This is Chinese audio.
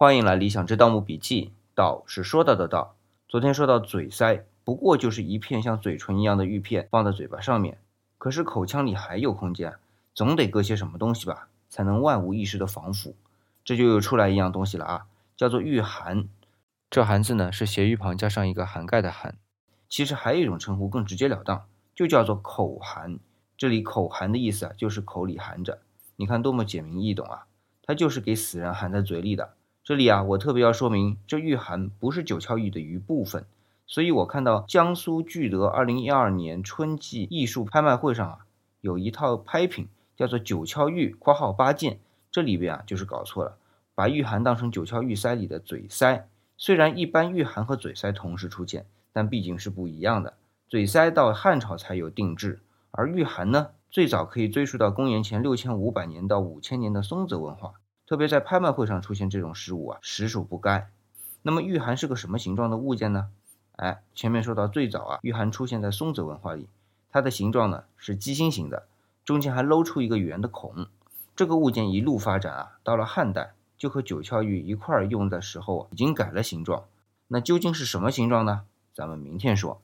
欢迎来理想之盗墓笔记。道是说到的道。昨天说到嘴塞，不过就是一片像嘴唇一样的玉片放在嘴巴上面。可是口腔里还有空间，总得搁些什么东西吧，才能万无一失的防腐。这就又出来一样东西了啊，叫做玉函。这函字呢是斜玉旁加上一个涵盖的涵。其实还有一种称呼更直截了当，就叫做口函。这里口含的意思啊，就是口里含着。你看多么简明易懂啊！它就是给死人含在嘴里的。这里啊，我特别要说明，这玉函不是九窍玉的一部分。所以我看到江苏聚德二零一二年春季艺术拍卖会上啊，有一套拍品叫做九窍玉（括号八件），这里边啊就是搞错了，把玉函当成九窍玉塞里的嘴塞。虽然一般玉函和嘴塞同时出现，但毕竟是不一样的。嘴塞到汉朝才有定制，而玉函呢，最早可以追溯到公元前六千五百年到五千年的松泽文化。特别在拍卖会上出现这种失误啊，实属不该。那么玉函是个什么形状的物件呢？哎，前面说到最早啊，玉函出现在松泽文化里，它的形状呢是鸡心形的，中间还露出一个圆的孔。这个物件一路发展啊，到了汉代就和九窍玉一块儿用的时候已经改了形状。那究竟是什么形状呢？咱们明天说。